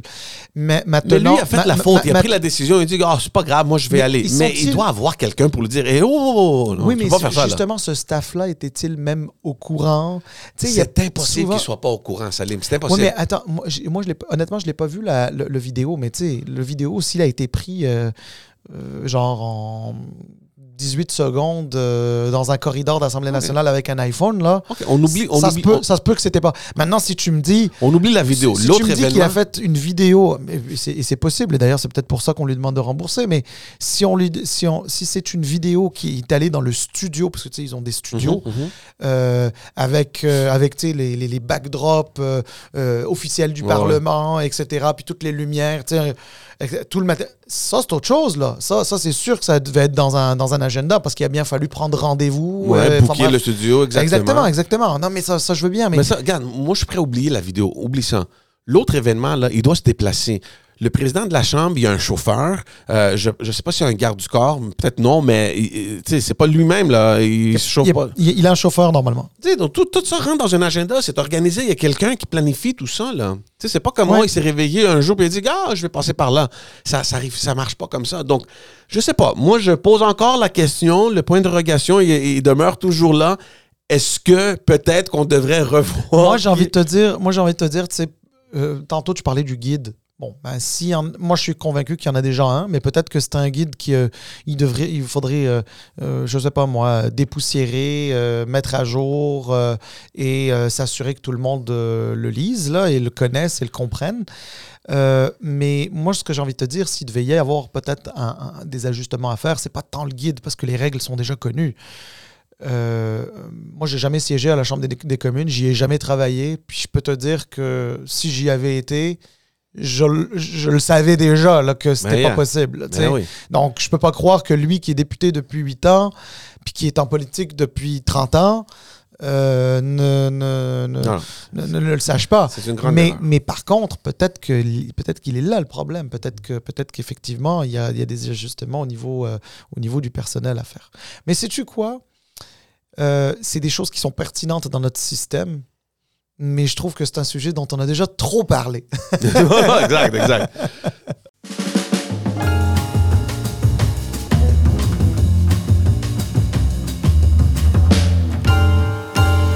S1: Mais
S2: maintenant,
S1: lui a fait
S2: ma-
S1: la
S2: ma-
S1: faute. il a
S2: ma-
S1: pris la décision. Il dit Ah, c'est pas grave, moi je vais
S2: Mais
S1: aller. Mais il doit avoir quelqu'un pour lui dire Eh, oh, oh, oh, non,
S2: oui, mais
S1: pas faire ça. là.
S2: justement, ce staff-là était-il même au courant?
S1: C'est impossible
S2: souvent-
S1: qu'il soit pas au courant, Salim. C'est
S2: Oui,
S1: impossible.
S2: mais attends, moi, moi je honnêtement, je l'ai pas vu la, le, le vidéo, mais tu sais, le vidéo, s'il a été pris euh, euh, genre en 18 secondes euh, dans un corridor d'Assemblée nationale avec un iPhone, là,
S1: on oublie, on,
S2: ça,
S1: oublie,
S2: se peut,
S1: on,
S2: ça se peut que c'était pas. Maintenant, si tu me dis.
S1: on oublie la vidéo.
S2: Si tu
S1: L'autre
S2: me dis qu'il a fait une vidéo, et c'est possible, et d'ailleurs c'est peut-être pour ça qu'on lui demande de rembourser, mais si, on lui, si, on, si c'est une vidéo qui est allée dans le studio, parce que tu sais, ils ont des studios,
S1: Mhm, mhm.
S2: euh, avec, euh, avec tu sais, les, les, les backdrops officiels du
S1: Ouais,
S2: Parlement, etc., puis toutes les lumières, tu sais, tout le matin. Ça, c'est autre chose, là. Ça, ça c'est sûr que ça devait être dans un, dans un agenda parce qu'il a bien fallu prendre rendez-vous.
S1: Ouais,
S2: euh,
S1: booker le studio, exactement.
S2: exactement, exactement. Non, mais ça, ça, je veux bien, mais,
S1: Mais ça, regarde, moi, je suis prêt à oublier la vidéo. Oublie ça. L'autre événement, là, il doit se déplacer. Le président de la Chambre, il y a un chauffeur. Euh, je ne sais pas s'il y a un garde du corps, peut-être non, mais il- il- c'est pas lui-même, là. Il, se chauffe
S2: il,
S1: pas.
S2: il- il a un chauffeur normalement.
S1: Donc, tout, tout ça rentre dans un agenda, c'est organisé. Il y a quelqu'un qui planifie tout ça, là. C'est pas comme
S2: Ouais.
S1: moi, il s'est réveillé un jour et il dit Ah, je vais passer par là. Ça, ça arrive, ça marche pas comme ça. Donc, je sais pas. Moi, je pose encore la question. Le point d'interrogation, il, il demeure toujours là. Est-ce que peut-être qu'on devrait revoir.
S2: Moi, j'ai envie de te dire, moi, j'ai envie de te dire, tu sais, euh, tantôt, tu parlais du guide. Bon, ben, si moi, je suis convaincu qu'il y en a déjà un, mais peut-être que c'est un guide qui, euh, il devrait, il faudrait, euh, euh, je sais pas moi, dépoussiérer, euh, mettre à jour euh, et s'assurer que tout le monde le lise là et le connaisse et le comprenne. Mais moi, ce que j'ai envie de te dire, s'il devait y avoir peut-être des ajustements à faire, c'est pas tant le guide parce que les règles sont déjà connues. Euh, moi, j'ai jamais siégé à la Chambre des, des communes, j'y ai jamais travaillé. Puis je peux te dire que si j'y avais été, je, le- je le savais déjà là, que c'était
S1: Ben,
S2: pas
S1: yeah.
S2: possible. là.
S1: Ben oui.
S2: Donc, je peux pas croire que lui qui est député depuis 8 ans, puis qui est en politique depuis 30 ans, euh, ne, le sache pas. Mais,
S1: erreur.
S2: mais par contre, peut-être qu'il est là le problème. Peut-être que peut-être qu'effectivement il y a, il y a des ajustements au niveau euh, au niveau du personnel à faire. Mais sais-tu quoi? Euh, C'est des choses qui sont pertinentes dans notre système. Mais je trouve que c'est un sujet dont on a déjà trop parlé.
S1: exact, exact.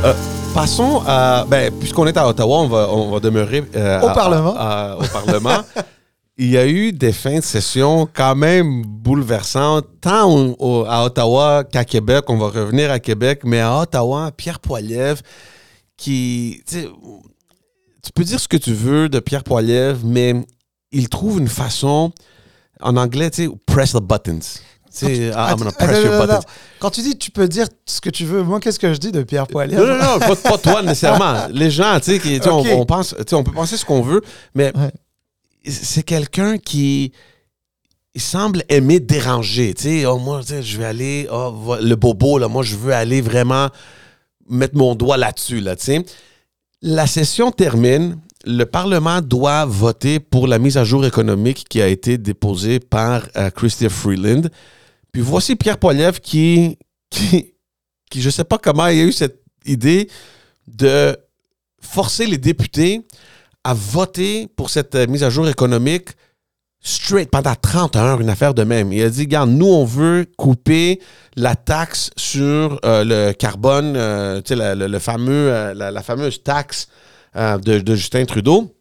S1: Euh, passons à. Ben, puisqu'on est à Ottawa, on va, on va demeurer. euh,
S2: Au
S1: à-
S2: Parlement.
S1: à- au Parlement. Il y a eu des fins de session quand même bouleversantes, tant au- au- à Ottawa qu'à Québec. On va revenir à Québec, mais à Ottawa, Pierre Poilievre, qui. tu peux dire ce que tu veux de Pierre Poilievre, mais il trouve une façon, en anglais, tu sais, press the buttons. Tu sais, I'm press your
S2: attends. Quand tu dis tu peux dire ce que tu veux, moi qu'est-ce que je dis de Pierre Poilievre?
S1: Non, non, non, pas, pas toi nécessairement. Les gens, tu sais, qui- tu sais,
S2: Ok.
S1: on, on pense, tu sais, on peut penser ce qu'on veut, mais
S2: Ouais.
S1: c'est quelqu'un qui il semble aimer déranger. Tu sais, oh, moi, tu sais, je vais aller, oh, le bobo, là, moi, je veux aller vraiment mettre mon doigt là-dessus, là. La session termine. le Parlement doit voter pour la mise à jour économique qui a été déposée par euh, Freeland. Puis voici Pierre Poilievre qui, qui, qui, je ne sais pas comment il a eu cette idée de forcer les députés à voter pour cette euh, mise à jour économique straight pendant 30 heures, une affaire de même. Il a dit, regarde, nous, on veut couper la taxe sur euh, le carbone, euh, tu sais, le, fameux, la, fameuse taxe de, Justin Trudeau.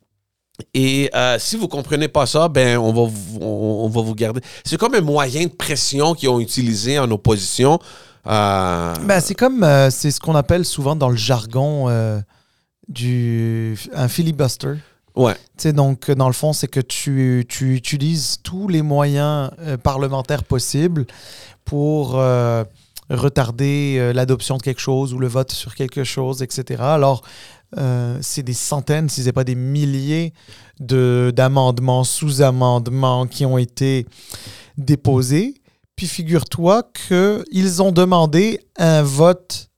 S1: Et si vous comprenez pas ça, ben on va, on, va vous garder. C'est comme un moyen de pression qu'ils ont utilisé en opposition.
S2: Ben, c'est comme, c'est ce qu'on appelle souvent dans le jargon du un filibuster.
S1: Ouais.
S2: sais donc, dans le fond, c'est que tu, tu, utilises tous les moyens euh, parlementaires possibles pour euh, retarder euh, l'adoption de quelque chose ou le vote sur quelque chose, etc. Alors, c'est des centaines, si ce n'est pas des milliers d'amendements, sous-amendements qui ont été déposés. Puis figure-toi qu'ils ont demandé un vote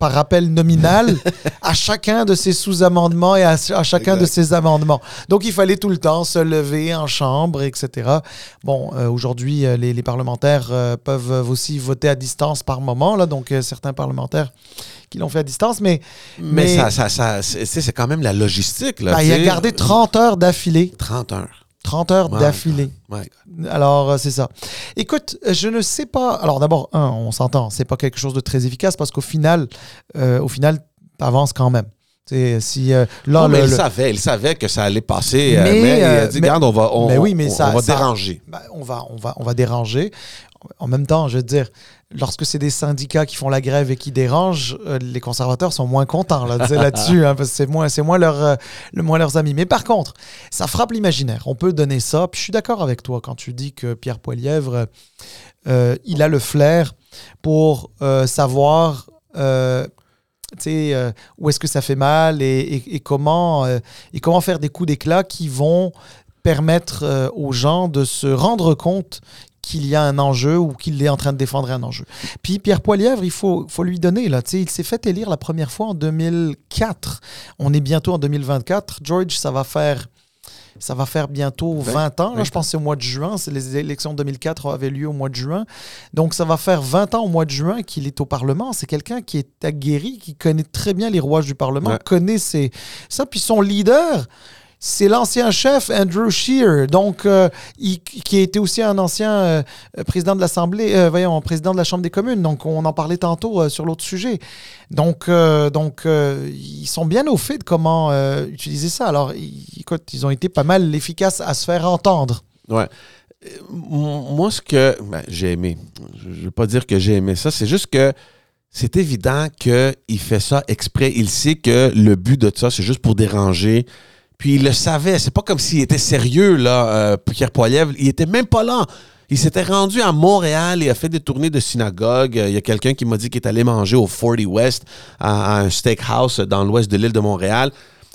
S2: par rappel nominal à chacun de ces sous-amendements et à, chacun de ces amendements. Donc, il fallait tout le temps se lever en chambre, etc. Bon, euh, aujourd'hui, euh, les, parlementaires euh, peuvent aussi voter à distance par moment, là, donc certains parlementaires qui l'ont fait à distance, mais...
S1: Mais, ça, ça, c'est quand même la logistique. Là,
S2: ben, il a gardé 30 heures d'affilée.
S1: 30 heures.
S2: 30 heures d'affilée. Alors, euh, c'est ça. Écoute, je ne sais pas. Alors, d'abord, un, on s'entend, c'est pas quelque chose de très efficace parce qu'au final, euh, au final, tu avances quand même. Si, euh,
S1: là, mais il, savait, il savait que ça allait passer. Mais, il a dit, regarde, on va, on, oui, mais ça, va déranger.
S2: Ben, on, va, on, va, on va déranger. En même temps, je veux dire, lorsque c'est des syndicats qui font la grève et qui dérangent, euh, les conservateurs sont moins contents là-dessus, hein, parce que c'est moins, c'est moins, leur, euh, le moins leurs amis. Mais par contre, ça frappe l'imaginaire. On peut donner ça. Puis je suis d'accord avec toi quand tu dis que Pierre Poilièvre, euh, il a le flair pour savoir où est-ce que ça fait mal et, comment, et comment faire des coups d'éclat qui vont permettre aux gens de se rendre compte qu'il y a un enjeu ou qu'il est en train de défendre un enjeu. Puis Pierre Poilièvre, il faut, faut lui donner, là, il s'est fait élire la première fois en 2004. On est bientôt en 2024. George, ça va faire... Ça va faire bientôt 20 ans. Là, je pense que c'est au mois de juin. Les élections de 2004 avaient lieu au mois de juin. Donc, ça va faire 20 ans au mois de juin qu'il est au Parlement. C'est quelqu'un qui est aguerri, qui connaît très bien les rouages du Parlement, connaît ses... ça. Puis son leader, c'est l'ancien chef Andrew Scheer, donc euh, qui a été aussi un ancien euh, président de l'Assemblée, euh, voyons, président de la Chambre des communes. Donc on en parlait tantôt sur l'autre sujet. Donc, donc ils sont bien au fait de comment utiliser ça. Alors, écoute, ils ont été pas mal efficaces à se faire entendre.
S1: Ouais. Moi, ce que ben, j'ai aimé, je ne veux pas dire que j'ai aimé ça, c'est juste que c'est évident qu'il fait ça exprès. Il sait que le but de ça, c'est juste pour déranger puis il le savait. C'est pas comme s'il était sérieux, là, euh, Pierre Poilievre. Il était même pas là. Il s'était rendu à Montréal et a fait des tournées de synagogue. Il y a quelqu'un qui m'a dit qu'il est allé manger au 40 West, à, un steakhouse dans l'ouest de l'île de Montréal.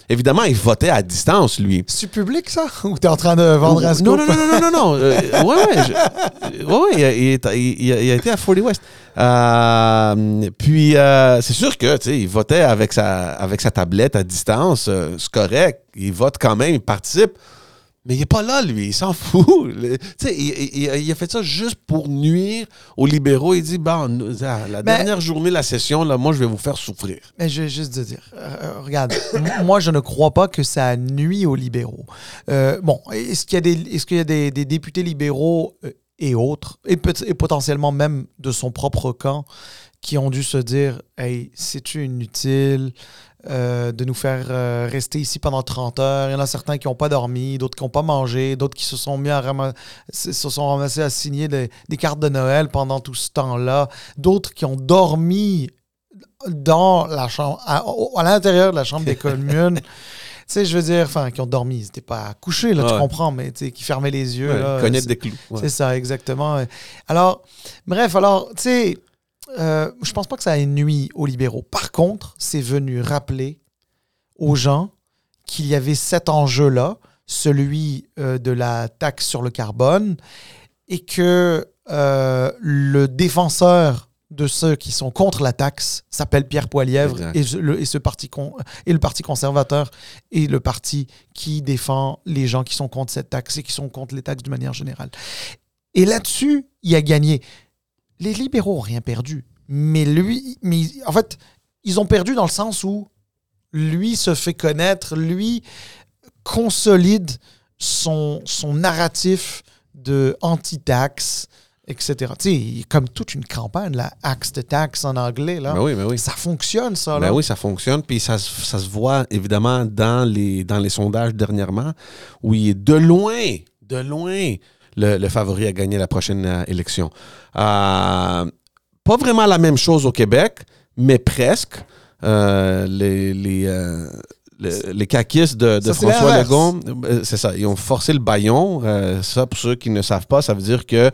S1: Évidemment, il votait à distance, lui.
S2: C'est public, ça? Ou t'es en train de vendre un scoop?
S1: Non, non, non, non, non, non. Euh, ouais, ouais. ouais, il, a, été à 40 West. Euh, puis, euh, c'est sûr que, tu sais, il votait avec sa, avec sa tablette à distance. c'est correct. Il vote quand même, il participe. Mais il n'est pas là, lui. Il s'en fout. Il, il, a fait ça juste pour nuire aux libéraux. Il dit, bon, la dernière journée de la session, là, moi, je vais vous faire souffrir.
S2: Mais je vais juste te dire, euh, euh, regarde, moi, je ne crois pas que ça nuit aux libéraux. Euh, bon, est-ce qu'il y a, des, est qu'il y a des, députés libéraux et autres, et, et potentiellement même de son propre camp, qui ont dû se dire, hey, c'est-tu inutile? Euh, de nous faire euh, rester ici pendant 30 heures. Il y en a certains qui n'ont pas dormi, d'autres qui n'ont pas mangé, d'autres qui se sont mis à ramasser, se sont ramassés à signer des, cartes de Noël pendant tout ce temps-là, d'autres qui ont dormi dans la chambre, à, l'intérieur de la chambre des communes. tu sais, je veux dire, enfin, qui ont dormi, ils n'étaient pas couchés, là, tu comprends, mais tu sais, qui fermaient les yeux.
S1: connaître des clous.
S2: C'est ça, exactement. Alors, bref, alors, tu sais, euh, je pense pas que ça ait nuit aux libéraux. Par contre, c'est venu rappeler aux gens qu'il y avait cet enjeu-là, celui euh, de la taxe sur le carbone, et que euh, le défenseur de ceux qui sont contre la taxe s'appelle Pierre Poilièvre et, le, et ce parti con- et le parti conservateur est le parti qui défend les gens qui sont contre cette taxe et qui sont contre les taxes de manière générale. Et là-dessus, il a gagné. Les libéraux n'ont rien perdu. Mais lui, mais en fait, ils ont perdu dans le sens où lui se fait connaître, lui consolide son, son narratif de anti-taxe, etc. Tu sais, comme toute une campagne, la axe de taxe en anglais, là.
S1: Ben oui, ben oui.
S2: Ça fonctionne, ça, là.
S1: Ben oui, ça fonctionne. Puis ça, se- ça se voit évidemment dans les, dans les sondages dernièrement, où il est de loin, de loin, le, le favori à gagner la prochaine euh, élection. Euh, pas vraiment la même chose au Québec, mais presque. Euh, les, les, euh, le- les caquistes de, de
S2: Ça, c'est
S1: François. Legault, euh, c'est ça, ils ont forcé le baillon. Euh, ça, pour ceux qui ne savent pas, ça veut dire que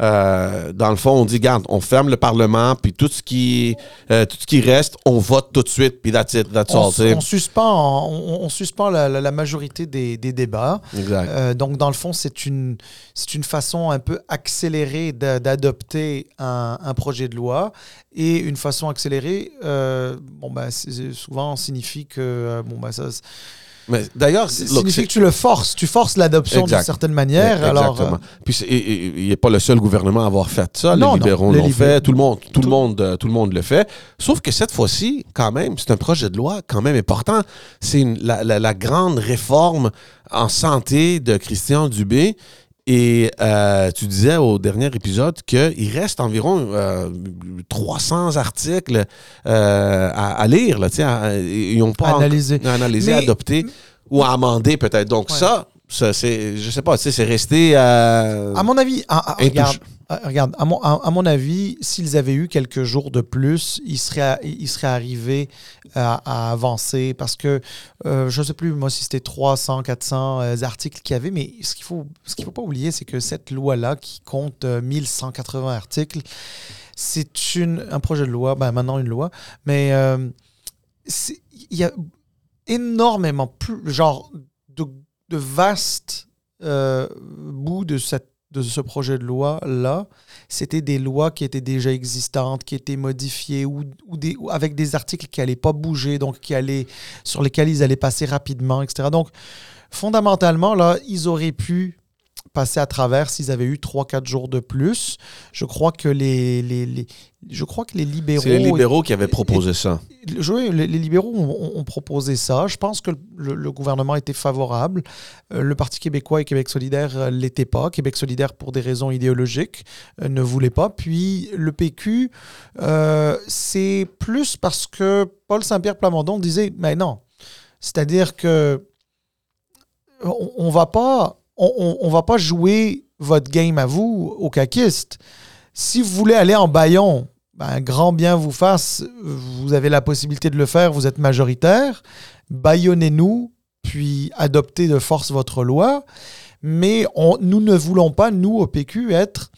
S1: euh, dans le fond, on dit, garde, on ferme le Parlement, puis tout ce qui, euh, tout ce qui reste, on vote tout de suite, puis that's it, that's
S2: on,
S1: all.
S2: suspend, on, on suspend la, la- la majorité des, des débats.
S1: Exact.
S2: Euh, donc, dans le fond, c'est une, c'est une façon un peu accélérée d'a- d'adopter un, un projet de loi. Et une façon accélérée, bon, ben, souvent signifie que bon, ben, ça
S1: Mais d'ailleurs,
S2: ça signifie que tu le forces. Tu forces l'adoption d'une certaine manière. Alors,
S1: Exactement.
S2: euh,
S1: Puis il n'est pas le seul gouvernement à avoir fait ça.
S2: Non,
S1: les libéraux l'ont fait, tout le monde, tout,
S2: tout-
S1: le monde, euh, tout le monde le fait. Sauf que cette fois-ci, quand même, c'est un projet de loi quand même important. C'est une- la, la- la grande réforme en santé de Christian Dubé. Et euh, tu disais au dernier épisode qu'il reste environ euh, 300 articles euh, à, à lire. Là, à- ils n'ont pas analysé,
S2: Mais-
S1: adopté ou amendé peut-être. Donc
S2: Ouais.
S1: ça, ça c'est, je sais pas, c'est resté euh,
S2: À mon avis, ah, ah, regarde, regarde, à mon, avis, s'ils avaient eu quelques jours de plus, ils seraient, ils seraient arrivés à, avancer. Parce que euh, je ne sais plus, moi, si c'était 300, 400 euh, articles qu'il y avait, mais ce qu'il faut, ce qu'il faut pas oublier, c'est que cette loi-là, qui compte euh, 1180 articles, c'est un projet de loi, ben, maintenant une loi, mais euh, il y a énormément plus, genre, de, de vastes bouts de, cette, de ce projet de loi-là, c'était des lois qui étaient déjà existantes, qui étaient modifiées ou, des, ou avec des articles qui n'allaient pas bouger, donc qui allaient, sur lesquels ils allaient passer rapidement, etc. Donc, fondamentalement, là, ils auraient pu passer à travers s'ils avaient eu 3-4 jours de plus. Je crois que les, les, les- je crois que les libéraux...
S1: c'est les libéraux qui avaient proposé ça.
S2: Oui, les, libéraux ont, proposé ça. Je pense que le, le gouvernement était favorable. Euh, le Parti québécois et Québec solidaire ne l'étaient pas. Québec solidaire, pour des raisons idéologiques, euh, ne voulait pas. Puis le PQ, euh, c'est plus parce que Paul Saint-Pierre Plamondon disait, mais non. C'est-à-dire que on, on va pas... On, on- va pas jouer votre game à vous, aux caquistes. Si vous voulez aller en baillon, ben, grand bien vous fasse, vous avez la possibilité de le faire, vous êtes majoritaire, baillonnez-nous, puis adoptez de force votre loi. Mais nous ne voulons pas, nous, au PQ, être,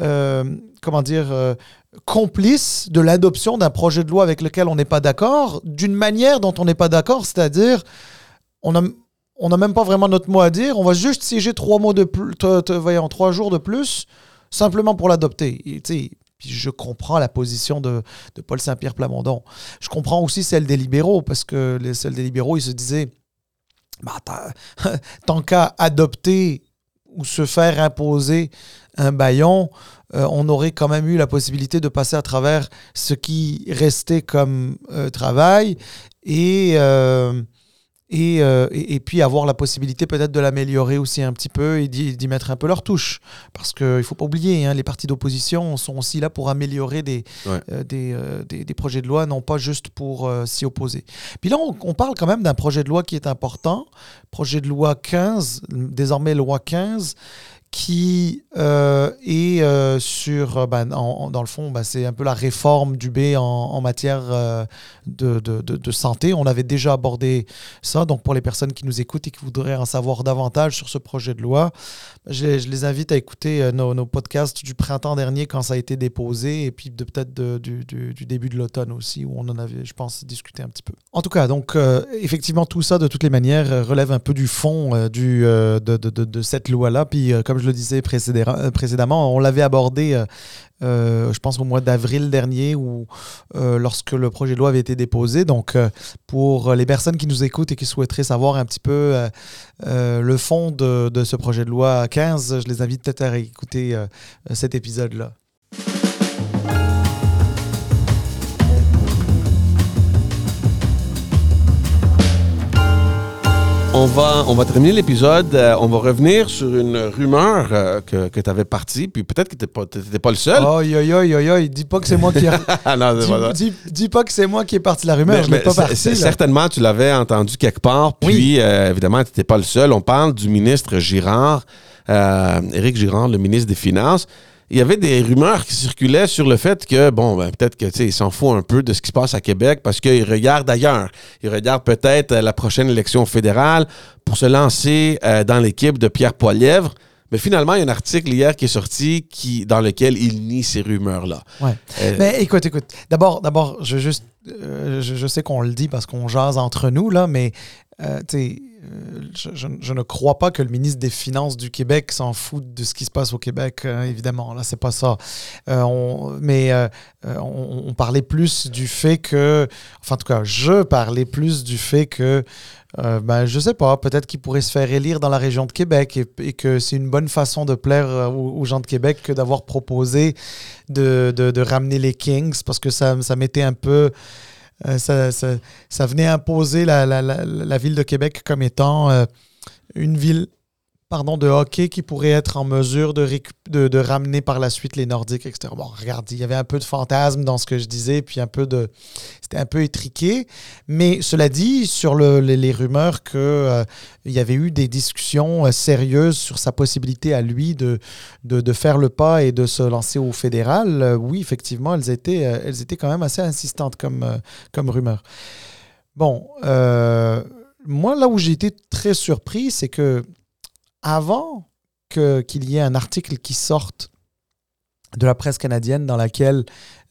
S2: euh, comment dire, euh, complices de l'adoption d'un projet de loi avec lequel on n'est pas d'accord, d'une manière dont on n'est pas d'accord, c'est-à-dire, on a, on n'a même pas vraiment notre mot à dire, on va juste siéger trois de plus, trois jours de plus, simplement pour l'adopter. Je comprends la position de, Paul Saint-Pierre Plamondon. Je comprends aussi celle des libéraux, parce que les, celle des libéraux, ils se disaient bah, tant qu'à adopter ou se faire imposer un baillon, euh, on aurait quand même eu la possibilité de passer à travers ce qui restait comme euh, travail et, euh, et, euh, et, et puis avoir la possibilité peut-être de l'améliorer aussi un petit peu et d'y mettre un peu leur touche. Parce qu'il ne faut pas oublier, hein, les partis d'opposition sont aussi là pour améliorer des,
S1: Ouais.
S2: euh, des, euh, des, des projets de loi, non pas juste pour s'y opposer. Puis là, on, on parle quand même d'un projet de loi qui est important, projet de loi 15, désormais loi 15, qui euh, est euh, sur, euh, en- dans le fond, ben, c'est un peu la réforme du B en, matière de, de- santé. On avait déjà abordé ça, donc pour les personnes qui nous écoutent et qui voudraient en savoir davantage sur ce projet de loi, je, les invite à écouter nos, podcasts du printemps dernier quand ça a été déposé et puis de- peut-être du, du- début de l'automne aussi, où on en avait, je pense, discuté un petit peu. En tout cas, donc, effectivement, tout ça, de toutes les manières, relève un peu du fond du, de, de- cette loi-là. Puis, comme je le disais précédemment, on l'avait abordé, je pense, au mois d'avril dernier, ou lorsque le projet de loi avait été déposé. Donc, pour les personnes qui nous écoutent et qui souhaiteraient savoir un petit peu le fond de, de, ce projet de loi 15, je les invite peut-être à écouter cet épisode-là.
S1: On va, on va terminer l'épisode. Euh, on va revenir sur une rumeur euh, que, que tu avais partie, puis peut-être que tu n'étais pas, le seul.
S2: Aïe, aïe, aïe, aïe, aïe. Dis pas que c'est moi qui. non, dis, dis, pas que c'est moi qui est parti la rumeur. je pas parti.
S1: Certainement, tu l'avais entendu quelque part. Puis, euh, évidemment, tu n'étais pas le seul. On parle du ministre Girard, Éric Girard, le ministre des Finances il y avait des rumeurs qui circulaient sur le fait que, bon, ben, peut-être que, il s'en fout un peu de ce qui se passe à Québec parce qu'il regarde ailleurs. Il regarde peut-être euh, la prochaine élection fédérale pour se lancer euh, dans l'équipe de Pierre Poilièvre. Mais finalement, il y a un article hier qui est sorti qui, dans lequel il nie ces rumeurs-là.
S2: Ouais. Euh, mais écoute, écoute. D'abord, d'abord, je juste, je, sais qu'on le dit parce qu'on jase entre nous là, mais tu sais euh, je, ne crois pas que le ministre des Finances du Québec s'en fout de ce qui se passe au Québec, euh, évidemment. Là, c'est pas ça. Euh, mais on, parlait plus du fait que, enfin, en tout cas, je parlais plus du fait que, ben, je sais pas, peut-être qu'il pourrait se faire élire dans la région de Québec et, que c'est une bonne façon de plaire aux, gens de Québec que d'avoir proposé de, de, ramener les Kings parce que ça, ça mettait un peu euh, ça, venait imposer la, ville de Québec comme étant euh, une ville pardon, de hockey qui pourrait être en mesure de, de, ramener par la suite les Nordiques, etc. Bon, regarde, il y avait un peu de fantasme dans ce que je disais, puis un peu de... C'était un peu étriqué. Mais cela dit, sur le, les, rumeurs qu'il euh, il y avait eu des discussions euh, sérieuses sur sa possibilité à lui de, de, faire le pas et de se lancer au fédéral, euh, oui, effectivement, elles étaient, elles étaient quand même assez insistantes comme, comme rumeurs. Bon, moi, là où j'ai été très surpris, c'est que avant qu'il y ait un article qui sorte de la presse canadienne dans laquelle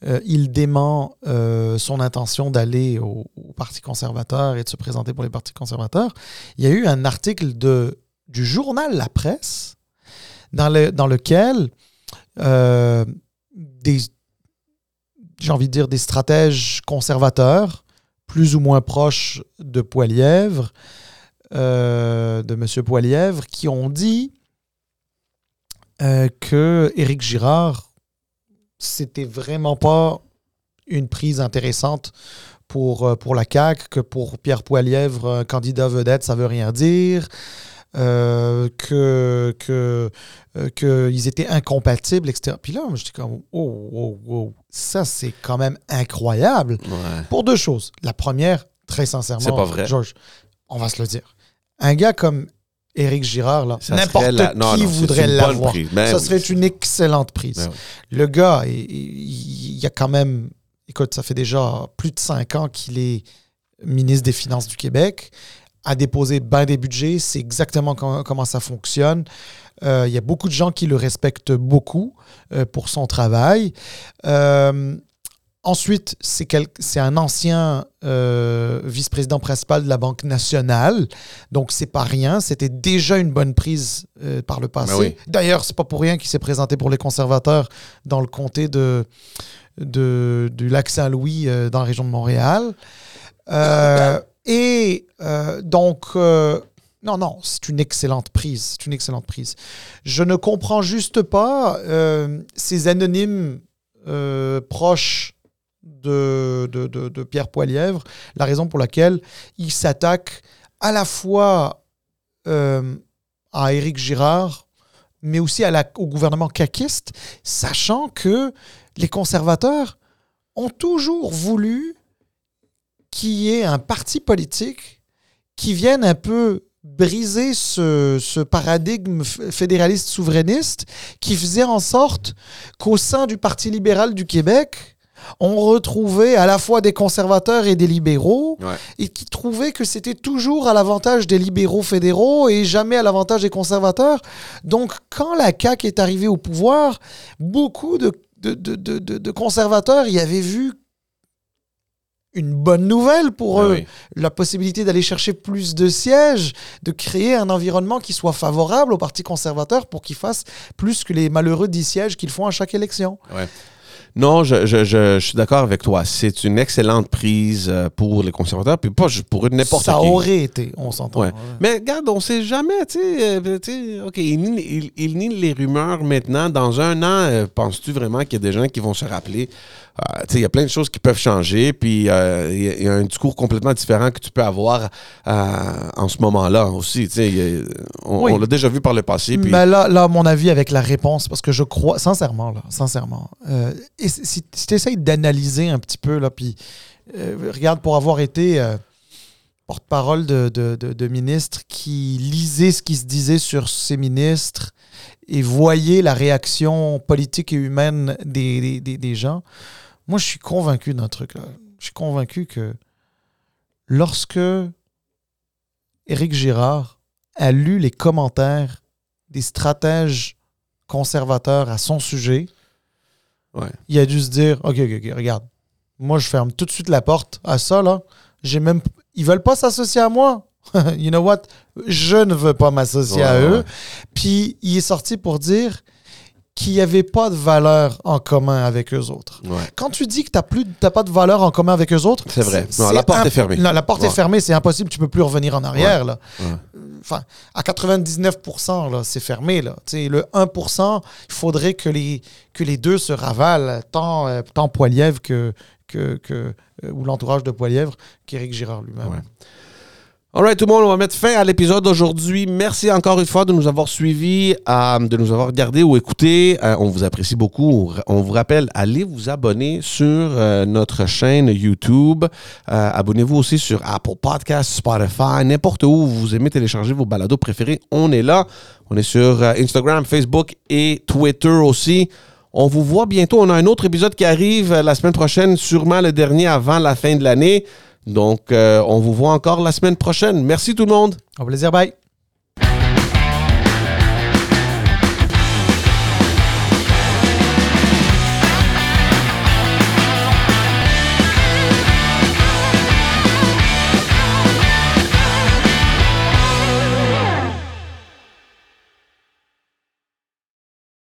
S2: euh, il dément euh, son intention d'aller au, Parti conservateur et de se présenter pour les partis conservateurs, il y a eu un article de, du journal La Presse dans, le, dans lequel euh, des, j'ai envie de dire, des stratèges conservateurs, plus ou moins proches de Poilièvre, euh, de M. Poilièvre qui ont dit euh, que Éric Girard, c'était vraiment pas une prise intéressante pour, euh, pour la CAQ, que pour Pierre Poilièvre, candidat vedette, ça veut rien dire. Euh, que qu'ils étaient incompatibles, etc. Puis là, je dis comme, oh, oh, oh, ça c'est quand même incroyable. Pour deux choses. La première, très sincèrement,
S1: c'est pas vrai.
S2: Georges, on va se le dire un gars comme Éric Girard, n'importe qui voudrait l'avoir. Ça serait une excellente prise. Ben Le gars, il, y a quand même, écoute, ça fait déjà plus de cinq ans qu'il est ministre des Finances du Québec, a déposé bien des budgets, c'est exactement comment, ça fonctionne. Euh, il y a beaucoup de gens qui le respectent beaucoup euh, pour son travail. Euh, Ensuite, c'est un ancien euh, vice-président principal de la Banque nationale. Donc, c'est pas rien. C'était déjà une bonne prise euh, par le passé. Ben D'ailleurs, c'est pas pour rien qu'il s'est présenté pour les conservateurs dans le comté de, de du lac Saint-Louis euh, dans la région de Montréal. et donc, non, non, c'est une excellente prise. C'est une excellente prise. Je ne comprends juste pas ces anonymes proches de, Pierre Poilièvre, la raison pour laquelle il s'attaque à la fois euh, à Éric Girard, mais aussi au gouvernement caquiste, sachant que les conservateurs ont toujours voulu qu'il y ait un parti politique qui vienne un peu briser ce, ce, paradigme fédéraliste souverainiste qui faisait en sorte qu'au sein du Parti libéral du Québec, on retrouvait à la fois des conservateurs et des libéraux, et qui trouvaient que c'était toujours à l'avantage des libéraux fédéraux et jamais à l'avantage des conservateurs. Donc, quand la CAQ est arrivée au pouvoir, beaucoup de, de, conservateurs y avaient vu une bonne nouvelle pour
S1: Ah
S2: eux.
S1: oui.
S2: La possibilité d'aller chercher plus de sièges, de créer un environnement qui soit favorable au Parti conservateur pour qu'ils fassent plus que les malheureux 10 sièges qu'ils font à chaque élection.
S1: Non, je, je- je- je suis d'accord avec toi. C'est une excellente prise euh, pour les conservateurs, puis pas pour eux, n'importe qui.
S2: Ça aurait été, on s'entend.
S1: Ouais.
S2: Ouais.
S1: Mais regarde, on sait jamais, tu sais. euh, OK, il nie, il- il nie les rumeurs maintenant. Dans un an, euh, penses-tu vraiment qu'il y a des gens qui vont se rappeler? Euh, sais, il y a plein de choses qui peuvent changer, puis euh, il y a- il y, a un discours complètement différent que tu peux avoir euh, en ce moment-là aussi. A- on,
S2: Oui.
S1: on l'a déjà vu par le passé. Puis,
S2: Mais là, là, à mon avis, avec la réponse, parce que je crois, sincèrement, là, sincèrement, euh, et si, tu essayes d'analyser un petit peu, là, puis regarde, pour avoir été porte-parole de, de, de- de ministres qui lisaient ce qui se disait sur ces ministres et voyaient la réaction politique et humaine des, des- des gens, moi, je suis convaincu d'un truc. Là. Je suis convaincu que lorsque Éric Girard a lu les commentaires des stratèges conservateurs à son sujet,
S1: Ouais.
S2: il a dû se dire OK, OK, OK, regarde, moi, je ferme tout de suite la porte à ça, là. J'ai même. Ils veulent pas s'associer à moi. you know what? Je ne veux pas m'associer à eux.
S1: ouais.
S2: Puis il est sorti pour dire qu'il n'y avait pas de valeur en commun avec eux autres.
S1: ouais.
S2: Quand tu dis que tu n'as pas de valeur en commun avec eux autres,
S1: C'est vrai. Non, la porte est fermée.
S2: Non, la porte
S1: Ouais.
S2: est fermée, c'est impossible, tu peux plus revenir en arrière. Là. Enfin, à 99%, là, c'est fermé. Là. Le 1%, il faudrait que les, que les deux se ravalent, tant, euh, tant Poilièvre que, que, que, euh, ou l'entourage de Poilièvre qu'Éric Girard lui-même.
S1: Ouais. All right, tout le monde, on va mettre fin à l'épisode d'aujourd'hui. Merci encore une fois de nous avoir suivis, euh, de nous avoir regardés ou écoutés. Euh, on vous apprécie beaucoup. On vous rappelle, allez vous abonner sur euh, notre chaîne YouTube. Abonnez-vous aussi sur Apple Podcasts, Spotify, n'importe où vous aimez télécharger vos balados préférés. On est là. On est sur Instagram, Facebook et Twitter aussi. On vous voit bientôt. On a un autre épisode qui arrive la semaine prochaine, sûrement le dernier avant la fin de l'année. Donc, euh, on vous voit encore la semaine prochaine. Merci tout le monde.
S2: Au plaisir, bye.